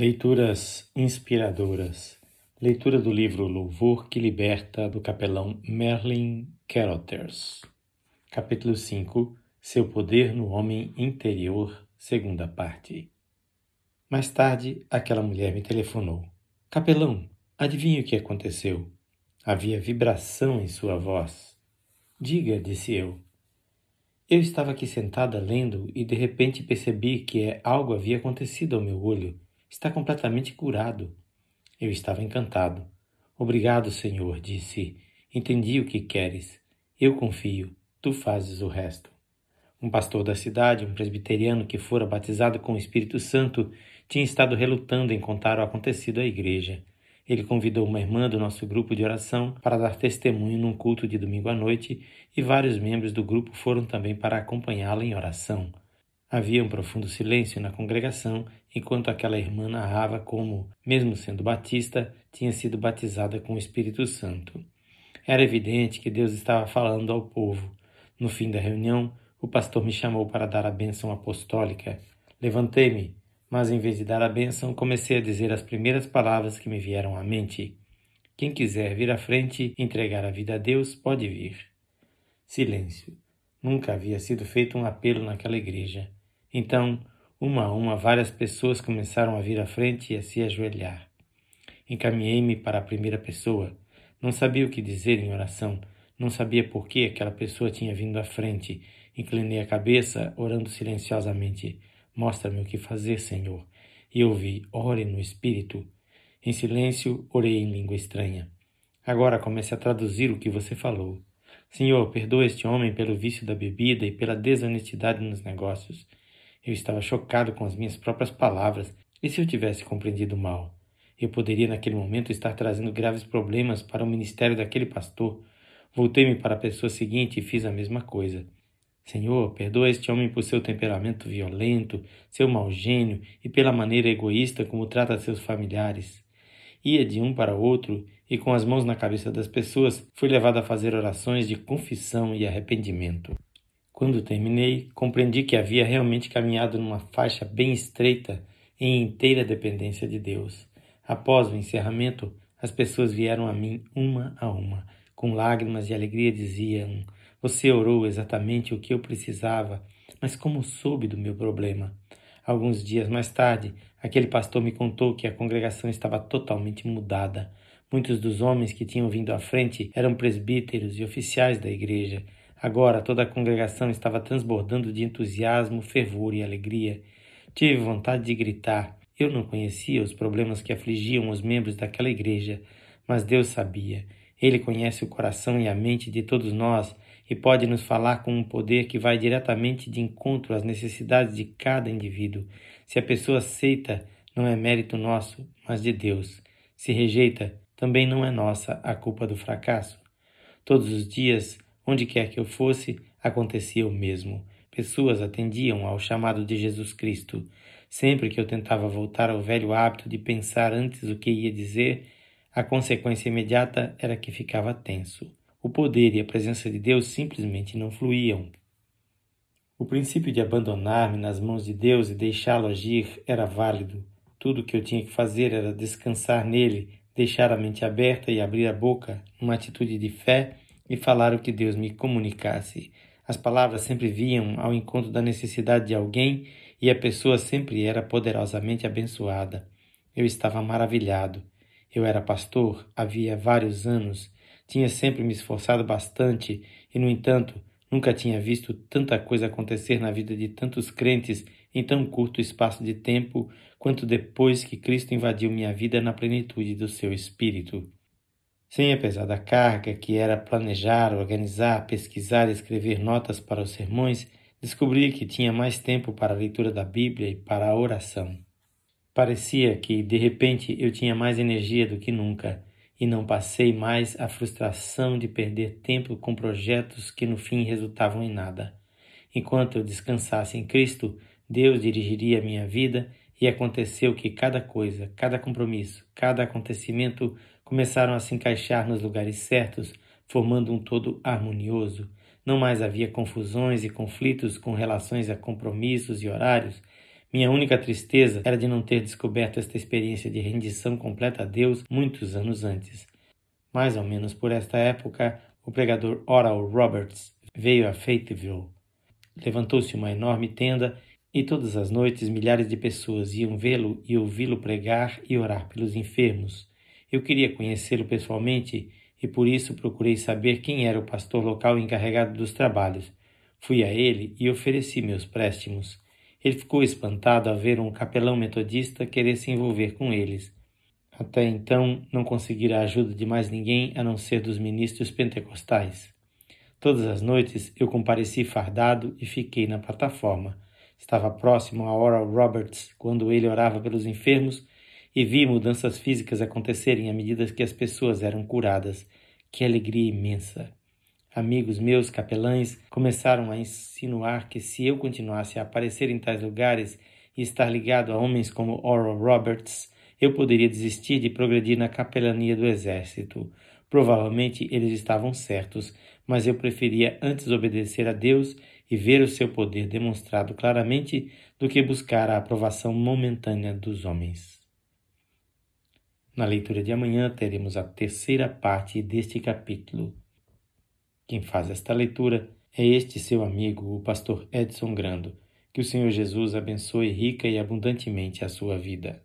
Leituras inspiradoras. Leitura do livro Louvor que Liberta, do capelão Merlin Carothers. Capítulo 5 Seu Poder no Homem Interior, segunda parte. Mais tarde, aquela mulher me telefonou. Capelão, adivinha o que aconteceu? Havia vibração em sua voz. Diga, disse eu. Eu estava aqui sentada lendo e de repente percebi que algo havia acontecido ao meu olho. Está completamente curado. Eu estava encantado. Obrigado, Senhor, disse. Entendi o que queres. Eu confio. Tu fazes o resto. Um pastor da cidade, um presbiteriano que fora batizado com o Espírito Santo, tinha estado relutando em contar o acontecido à igreja. Ele convidou uma irmã do nosso grupo de oração para dar testemunho num culto de domingo à noite e vários membros do grupo foram também para acompanhá-la em oração. Havia um profundo silêncio na congregação enquanto aquela irmã narrava como, mesmo sendo batista, tinha sido batizada com o Espírito Santo. Era evidente que Deus estava falando ao povo. No fim da reunião, o pastor me chamou para dar a bênção apostólica. Levantei-me, mas em vez de dar a bênção, comecei a dizer as primeiras palavras que me vieram à mente. Quem quiser vir à frente e entregar a vida a Deus, pode vir. Silêncio. Nunca havia sido feito um apelo naquela igreja. Então, uma a uma, várias pessoas começaram a vir à frente e a se ajoelhar. Encaminhei-me para a primeira pessoa. Não sabia o que dizer em oração. Não sabia por que aquela pessoa tinha vindo à frente. Inclinei a cabeça, orando silenciosamente. Mostra-me o que fazer, Senhor. E ouvi, ore no Espírito. Em silêncio, orei em língua estranha. Agora comece a traduzir o que você falou. Senhor, perdoa este homem pelo vício da bebida e pela desonestidade nos negócios. Eu estava chocado com as minhas próprias palavras. E se eu tivesse compreendido mal? Eu poderia, naquele momento, estar trazendo graves problemas para o ministério daquele pastor. Voltei-me para a pessoa seguinte e fiz a mesma coisa. Senhor, perdoa este homem por seu temperamento violento, seu mau gênio e pela maneira egoísta como trata seus familiares. Ia de um para outro e, com as mãos na cabeça das pessoas, fui levado a fazer orações de confissão e arrependimento. Quando terminei, compreendi que havia realmente caminhado numa faixa bem estreita em inteira dependência de Deus. Após o encerramento, as pessoas vieram a mim uma a uma. Com lágrimas de alegria diziam: você orou exatamente o que eu precisava, mas como soube do meu problema? Alguns dias mais tarde, aquele pastor me contou que a congregação estava totalmente mudada. Muitos dos homens que tinham vindo à frente eram presbíteros e oficiais da igreja. Agora toda a congregação estava transbordando de entusiasmo, fervor e alegria. Tive vontade de gritar. Eu não conhecia os problemas que afligiam os membros daquela igreja, mas Deus sabia. Ele conhece o coração e a mente de todos nós e pode nos falar com um poder que vai diretamente de encontro às necessidades de cada indivíduo. Se a pessoa aceita, não é mérito nosso, mas de Deus. Se rejeita, também não é nossa a culpa do fracasso. Todos os dias, onde quer que eu fosse, acontecia o mesmo. Pessoas atendiam ao chamado de Jesus Cristo. Sempre que eu tentava voltar ao velho hábito de pensar antes o que ia dizer, a consequência imediata era que ficava tenso o poder e a presença de Deus simplesmente não fluíam. O princípio de abandonar-me nas mãos de Deus e deixá-lo agir era válido. Tudo o que eu tinha que fazer era descansar nele, deixar a mente aberta e abrir a boca, numa atitude de fé, e falar o que Deus me comunicasse. As palavras sempre vinham ao encontro da necessidade de alguém e a pessoa sempre era poderosamente abençoada. Eu estava maravilhado. Eu era pastor havia vários anos tinha sempre me esforçado bastante e, no entanto, nunca tinha visto tanta coisa acontecer na vida de tantos crentes em tão curto espaço de tempo quanto depois que Cristo invadiu minha vida na plenitude do seu Espírito. Sem a pesada carga que era planejar, organizar, pesquisar e escrever notas para os sermões, descobri que tinha mais tempo para a leitura da Bíblia e para a oração. Parecia que, de repente, eu tinha mais energia do que nunca e não passei mais a frustração de perder tempo com projetos que no fim resultavam em nada. Enquanto eu descansasse em Cristo, Deus dirigiria a minha vida e aconteceu que cada coisa, cada compromisso, cada acontecimento começaram a se encaixar nos lugares certos, formando um todo harmonioso. Não mais havia confusões e conflitos com relações a compromissos e horários. Minha única tristeza era de não ter descoberto esta experiência de rendição completa a Deus muitos anos antes. Mais ou menos por esta época, o pregador Oral Roberts veio a Fayetteville. Levantou-se uma enorme tenda e todas as noites milhares de pessoas iam vê-lo e ouvi-lo pregar e orar pelos enfermos. Eu queria conhecê-lo pessoalmente e por isso procurei saber quem era o pastor local encarregado dos trabalhos. Fui a ele e ofereci meus préstimos. Ele ficou espantado a ver um capelão metodista querer se envolver com eles. Até então não conseguira a ajuda de mais ninguém a não ser dos ministros pentecostais. Todas as noites eu compareci fardado e fiquei na plataforma. Estava próximo a Oral Roberts quando ele orava pelos enfermos e vi mudanças físicas acontecerem à medida que as pessoas eram curadas. Que alegria imensa! Amigos meus capelães começaram a insinuar que se eu continuasse a aparecer em tais lugares e estar ligado a homens como Oral Roberts, eu poderia desistir de progredir na capelania do exército. Provavelmente eles estavam certos, mas eu preferia antes obedecer a Deus e ver o seu poder demonstrado claramente do que buscar a aprovação momentânea dos homens. Na leitura de amanhã teremos a terceira parte deste capítulo. Quem faz esta leitura é este seu amigo, o pastor Edson Grando. Que o Senhor Jesus abençoe rica e abundantemente a sua vida.